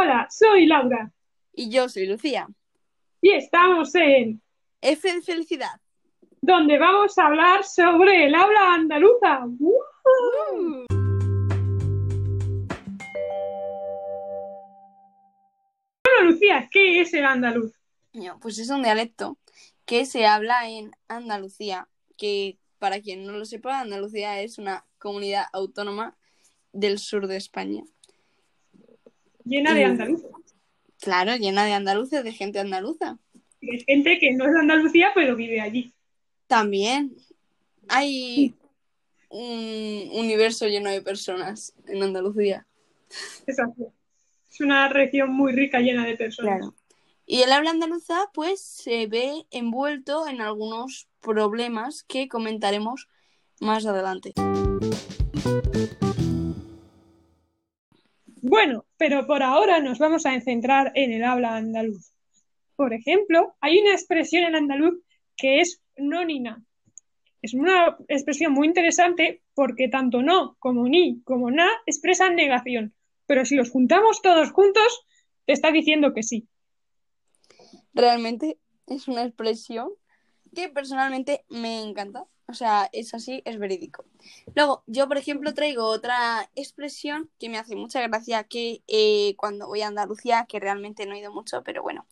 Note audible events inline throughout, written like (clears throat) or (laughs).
Hola, soy Laura Y yo soy Lucía. y estamos en F de felicidad. donde vamos a hablar sobre el habla andaluza. ¡Woohoo! Bueno, Lucía, ¿qué es el andaluz? No, Pues es un dialecto que se habla en Andalucía, que para quien no lo sepa, Andalucía es una comunidad autónoma del sur de España. Llena de andaluz. Claro, llena de andaluces, de gente andaluza. De gente que no es de Andalucía, pero vive allí. También hay un universo lleno de personas en Andalucía. Es así. Es una región muy rica, llena de personas. Claro. Y el habla andaluza, pues, se ve envuelto en algunos problemas que comentaremos más adelante. Bueno, pero por ahora nos vamos a centrar en el habla andaluz. Por ejemplo, hay una expresión en andaluz que es no ni na. Es una expresión muy interesante porque tanto no como ni como na expresan negación. Pero si los juntamos todos juntos, te está diciendo que sí. Realmente es una expresión que personalmente me encanta. O sea, es así, es verídico. Luego, yo, por ejemplo, traigo otra expresión que me hace mucha gracia que eh, cuando voy a Andalucía, que realmente no he ido mucho, pero bueno,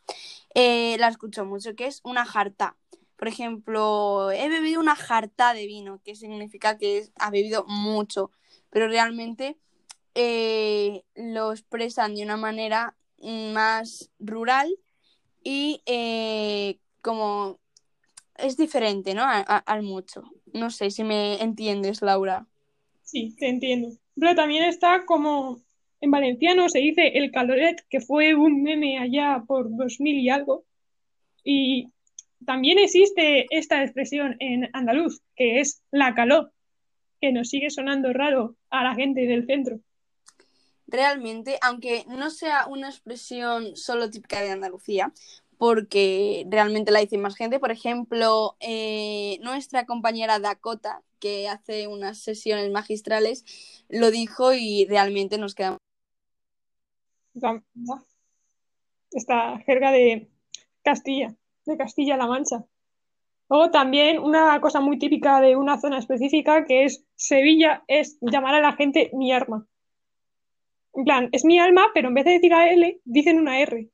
eh, la escucho mucho, que es una jarta. Por ejemplo, he bebido una jarta de vino, que significa que ha bebido mucho, pero realmente eh, lo expresan de una manera más rural y como es diferente, ¿no? A- a- al mucho. No sé si me entiendes, Laura. Sí, te entiendo. Pero también está como en valenciano se dice el caloret, que fue un meme allá por 2000 y algo. Y también existe esta expresión en andaluz, que es la calor, que nos sigue sonando raro a la gente del centro. Realmente, aunque no sea una expresión solo típica de Andalucía, porque realmente la dice más gente, por ejemplo, eh, nuestra compañera Dakota, que hace unas sesiones magistrales, lo dijo y realmente nos quedamos. Esta jerga de Castilla, de Castilla-La Mancha. Luego también una cosa muy típica de una zona específica que es Sevilla, es llamar a la gente mi arma. En plan, es mi alma, pero en vez de decir a L, dicen una R.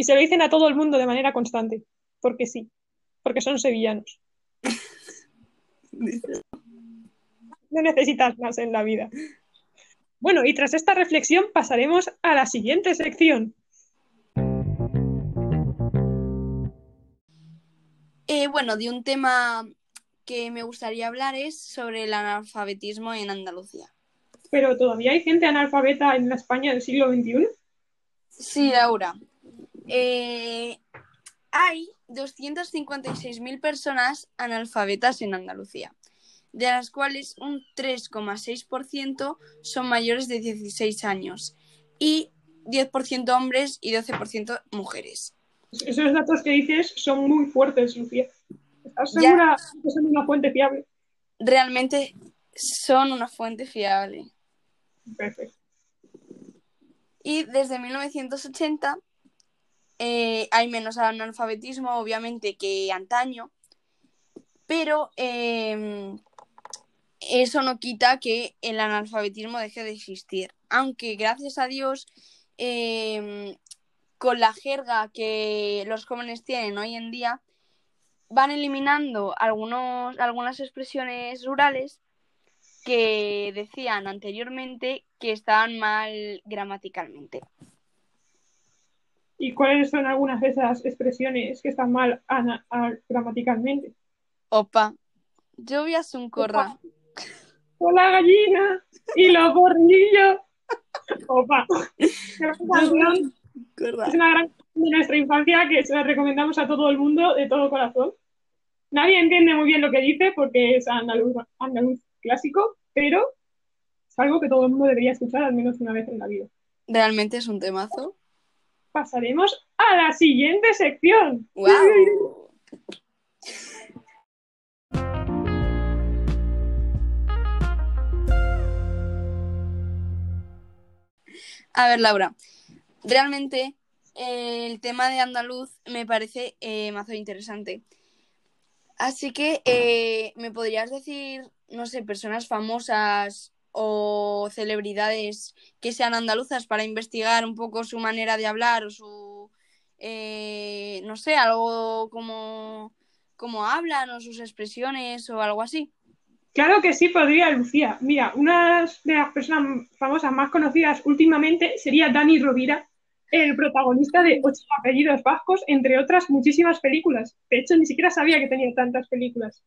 Y se lo dicen a todo el mundo de manera constante. Porque sí. Porque son sevillanos. (laughs) No necesitas más en la vida. Bueno, y tras esta reflexión pasaremos a la siguiente sección. Eh, bueno, de un tema que me gustaría hablar es sobre el analfabetismo en Andalucía. Pero todavía hay gente analfabeta en la España del siglo XXI. Sí, Laura. Eh, hay 256.000 personas analfabetas en Andalucía, de las cuales un 3,6% son mayores de 16 años y 10% hombres y 12% mujeres. Esos datos que dices son muy fuertes, Lucía. ¿Estás Ya. segura que son una fuente fiable? Realmente son una fuente fiable. Perfecto. Y desde 1980 eh, hay menos analfabetismo, obviamente, que antaño, pero eh, eso no quita que el analfabetismo deje de existir. Aunque gracias a Dios, eh, con la jerga que los jóvenes tienen hoy en día, van eliminando algunos, algunas expresiones rurales que decían anteriormente que estaban mal gramaticalmente. ¿Y cuáles son algunas de esas expresiones que están mal ana- gramaticalmente? Opa, lluvias un corra. Con la gallina y los borrillos. Opa. Es una gran de nuestra infancia que se la recomendamos a todo el mundo de todo corazón. Nadie entiende muy bien lo que dice porque es andaluz, andaluz clásico, pero es algo que todo el mundo debería escuchar al menos una vez en la vida. Realmente es un temazo. Pasaremos a la siguiente sección. ¡Wow! A ver, Laura, realmente eh, el tema de andaluz me parece eh, mazo interesante. Así que, eh, ¿me podrías decir, no sé, personas famosas o celebridades que sean andaluzas para investigar un poco su manera de hablar o su, eh, no sé, algo como, como hablan o sus expresiones o algo así? Claro que sí podría, Lucía. Mira, una de las personas famosas más conocidas últimamente sería Dani Rovira, el protagonista de Ocho apellidos vascos, entre otras muchísimas películas. De hecho, ni siquiera sabía que tenía tantas películas.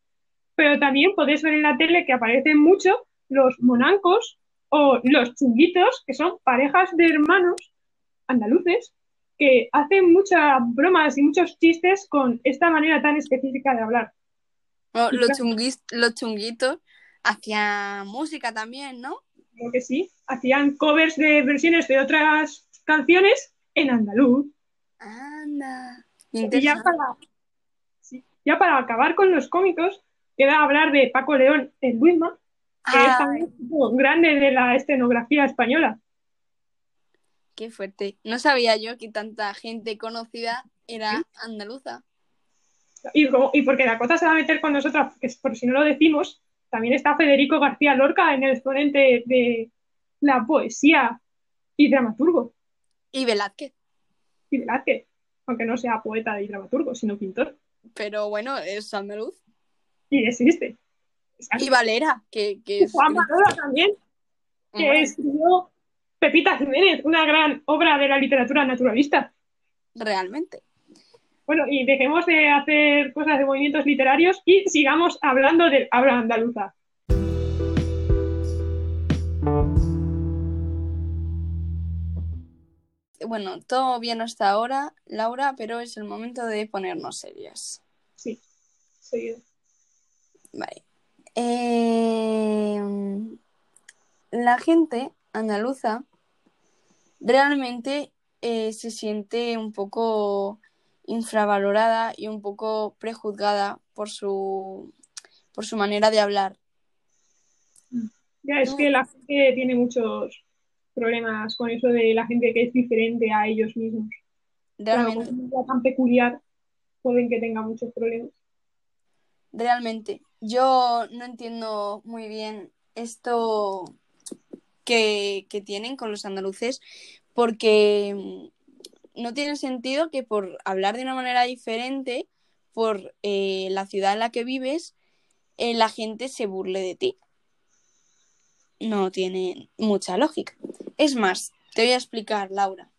Pero también podéis ver en la tele que aparecen mucho los monancos o los chunguitos, que son parejas de hermanos andaluces que hacen muchas bromas y muchos chistes con esta manera tan específica de hablar. Oh, los, chunguis, los chunguitos hacían música también, ¿no? Creo que sí. Hacían covers de versiones de otras canciones en andaluz. Anda. Y ya para, sí, ya para acabar con los cómicos, queda hablar de Paco León en Luisma, que es Ay, también un grande de la escenografía española. qué fuerte. No sabía yo que tanta gente conocida era andaluza. Y, como- y porque Dakota se va a meter con nosotras, porque es- por si no lo decimos, también está Federico García Lorca en el exponente de la poesía y dramaturgo, Y Velázquez. y Velázquez, aunque no sea poeta y dramaturgo, sino pintor. Pero bueno, es andaluz. Y existe. Y Valera, que, que es. Juan Manola también, que escribió Pepita Jiménez, una gran obra de la literatura naturalista. Realmente. Bueno, y dejemos de hacer cosas de movimientos literarios y sigamos hablando del habla andaluza. Bueno, todo bien hasta ahora, Laura, pero es el momento de ponernos serias. Sí, seguido. Vale. Eh, la gente andaluza realmente eh, se siente un poco infravalorada y un poco prejuzgada por su, por su manera de hablar. Ya es que la gente tiene muchos problemas con eso de la gente que es diferente a ellos mismos. Claro, Realmente. una tan peculiar, pueden que tenga muchos problemas. Realmente, yo no entiendo muy bien esto que, tienen con los andaluces, porque mm, no tiene sentido que por hablar de una manera diferente, por eh, la ciudad en la que vives, eh, la gente se burle de ti. No tiene mucha lógica. Es más, te voy a explicar, Laura.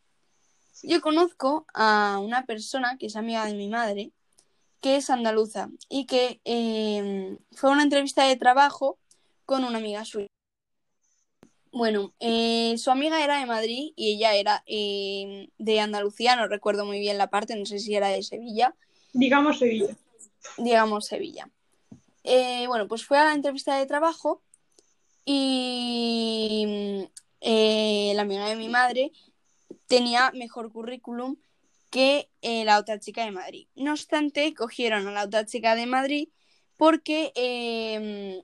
Yo conozco a una persona que es amiga de mi madre, que es andaluza y que eh, fue a una entrevista de trabajo con una amiga suya. Bueno, eh, su amiga era de Madrid y ella era eh, de Andalucía, no recuerdo muy bien la parte, no sé si era de Sevilla, Digamos Sevilla. digamos Sevilla. Eh, bueno, pues fue a la entrevista de trabajo y eh, la amiga de mi madre tenía mejor currículum que eh, la otra chica de Madrid. No obstante, cogieron a la otra chica de Madrid porque eh,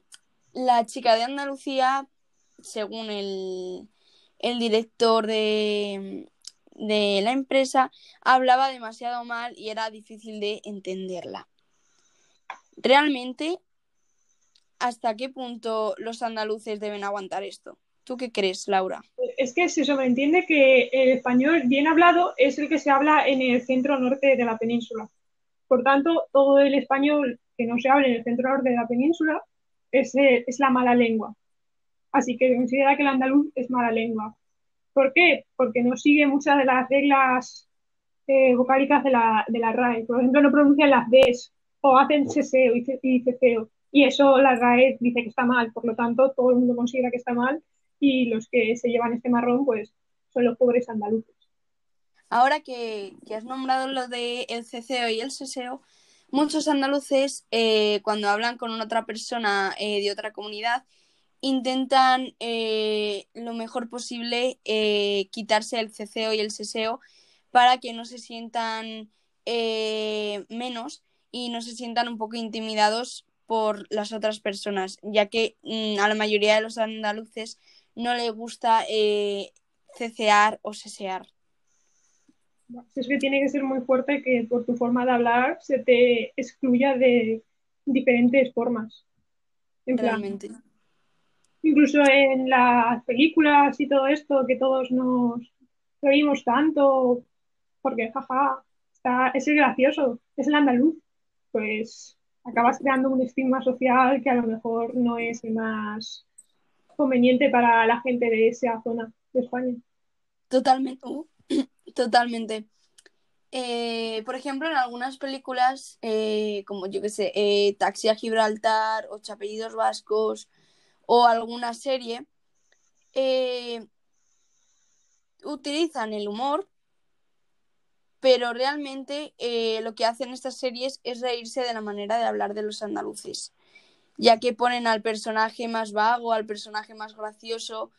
la chica de Andalucía, según el, el director de, de la empresa, hablaba demasiado mal y era difícil de entenderla. Realmente, ¿hasta qué punto los andaluces deben aguantar esto? ¿Tú qué crees, Laura? Es que se sobreentiende que el español bien hablado es el que se habla en el centro norte de la península. Por tanto, todo el español que no se habla en el centro norte de la península es, eh, es la mala lengua. Así que se considera que el andaluz es mala lengua. ¿Por qué? Porque no sigue muchas de las reglas eh, vocálicas de la, de la RAE. Por ejemplo, no pronuncian las Ds o hacen seseo y, ce- y ceceo. Y eso la RAE dice que está mal. Por lo tanto, todo el mundo considera que está mal y los que se llevan este marrón, pues son los pobres andaluces. Ahora que, has nombrado lo de el ceceo y el seseo, muchos andaluces eh, cuando hablan con otra persona eh, de otra comunidad intentan eh, lo mejor posible quitarse el ceceo y el seseo para que no se sientan menos y no se sientan un poco intimidados por las otras personas, ya que mm, a la mayoría de los andaluces no les gusta eh, cecear o sesear. Es que tiene que ser muy fuerte que por tu forma de hablar se te excluya de diferentes formas. En plan, Realmente. incluso en las películas y todo esto, que todos nos reímos tanto, porque jaja, está, es el gracioso, es el andaluz, pues acabas creando un estigma social que a lo mejor no es el más conveniente para la gente de esa zona de España. Totalmente. uh, (clears throat) totalmente. Eh, por ejemplo, en algunas películas, eh, como yo que sé, eh, Taxi a Gibraltar, Ocho apellidos vascos, o alguna serie, utilizan el humor, pero realmente lo que hacen estas series es reírse de la manera de hablar de los andaluces, ya que ponen al personaje más vago, al personaje más gracioso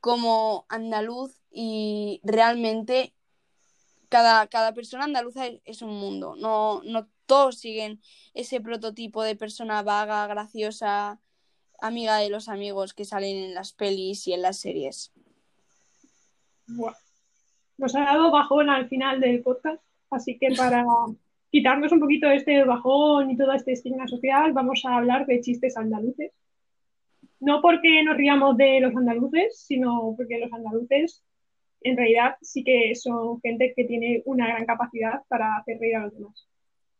como andaluz y realmente cada, cada persona andaluza es, un mundo, no, no todos siguen ese prototipo de persona vaga, graciosa, amiga de los amigos que salen en las pelis y en las series. Buah. Nos ha dado bajón al final del podcast, así que para (laughs) quitarnos un poquito este bajón y todo este estigma social, vamos a hablar de chistes andaluces. No porque nos riamos de los andaluces, sino porque los andaluces en realidad sí que son gente que tiene una gran capacidad para hacer reír a los demás.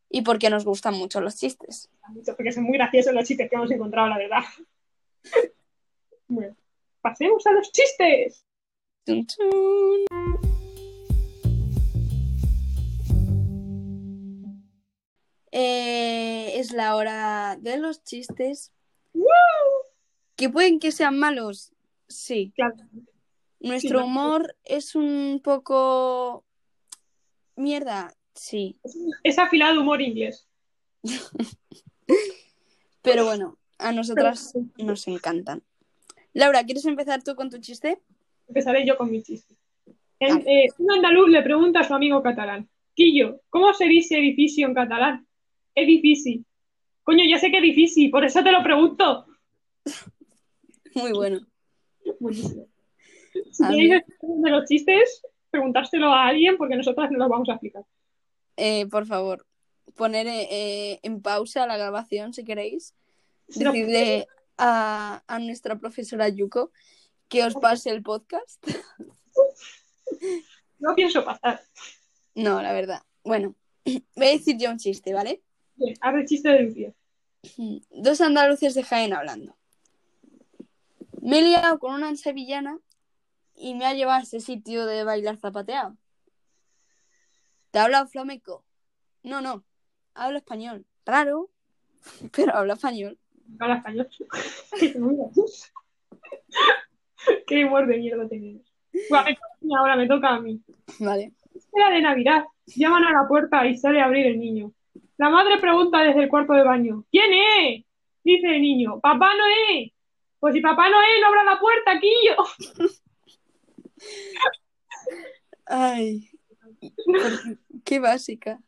Y porque nos gustan mucho los chistes. Mucho, Porque son muy graciosos los chistes que hemos encontrado, la verdad. (laughs) Bueno, pasemos a los chistes. Tun, tun. Es la hora de los chistes. ¿Que pueden que sean malos? Sí. Claro, Nuestro Sí, humor es un poco... Mierda, sí. es afilado humor inglés. (laughs) Pero bueno, a nosotras nos encantan. Laura, ¿quieres empezar tú con tu chiste? Empezaré yo con mi chiste. En- eh, un andaluz le pregunta a su amigo catalán, Quillo, ¿cómo se dice edificio en catalán? Edifici. Coño, ya sé que edifici, por eso te lo pregunto. Muy bueno. Buenísimo. Si queréis de los chistes, preguntárselo a alguien porque nosotras no los vamos a explicar. Eh, por favor, poner eh, eh, en pausa la grabación si queréis. No- Decidle a, a nuestra profesora Yuko que os pase el podcast. (laughs) No pienso pasar. No, la verdad. Bueno, (clears throat) voy a decir yo un chiste, ¿vale? Bien, haz el chiste de Lucía. Dos andaluces de Jaén hablando. Me he liado con una sevillana y me ha llevado a ese sitio de bailar zapateado. ¿Te habla flamenco? No, no. Hablo español. Raro, (laughs) pero habla español. Habla español. (laughs) Qué humor de mierda tenemos. Ahora me toca a mí. Vale. Era de Navidad. Llaman a la puerta y sale a abrir el niño. La madre pregunta desde el cuarto de baño: ¿Quién es? Dice el niño: ¡Papá Noé! Pues si Papá Noé no abra la puerta, Quillo. (laughs) Ay, por- qué básicas.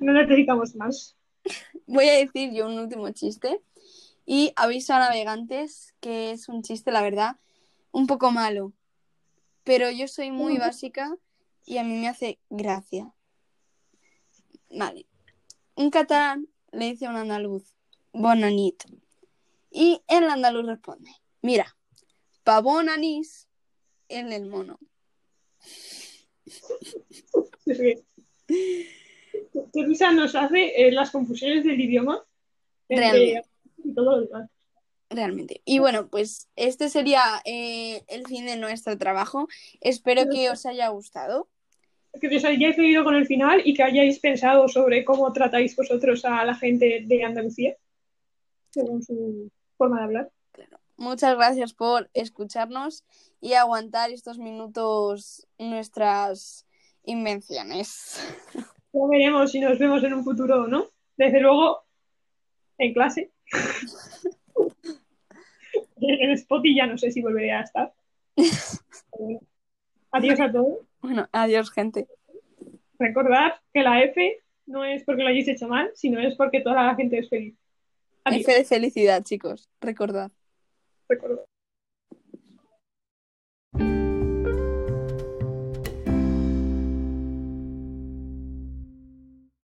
No necesitamos más. Voy a decir yo un último chiste y aviso a navegantes que es un chiste, la verdad, un poco malo. Pero yo soy muy básica y a mí me hace gracia. Vale. Un catalán le dice a un andaluz, bon anit. Y el andaluz responde, mira, pa bon anís en el mono. (laughs) Qué risa nos hace eh, las confusiones del idioma entre Realmente. y todo lo demás. Realmente. Y bueno, pues este sería eh, el fin de nuestro trabajo. Espero que os haya gustado. Que os hayáis oído con el final y que hayáis pensado sobre cómo tratáis vosotros a la gente de Andalucía, según su forma de hablar. Muchas gracias por escucharnos y aguantar estos minutos nuestras invenciones. (laughs) Ya veremos si nos vemos en un futuro o no. Desde luego, en clase. (laughs) en Spotify ya no sé si volveré a estar. (laughs) Adiós a todos. Bueno, adiós, gente. Recordad que la F no es porque lo hayáis hecho mal, sino es porque toda la gente es feliz. Adiós. F de felicidad, chicos. Recordad. Recordad.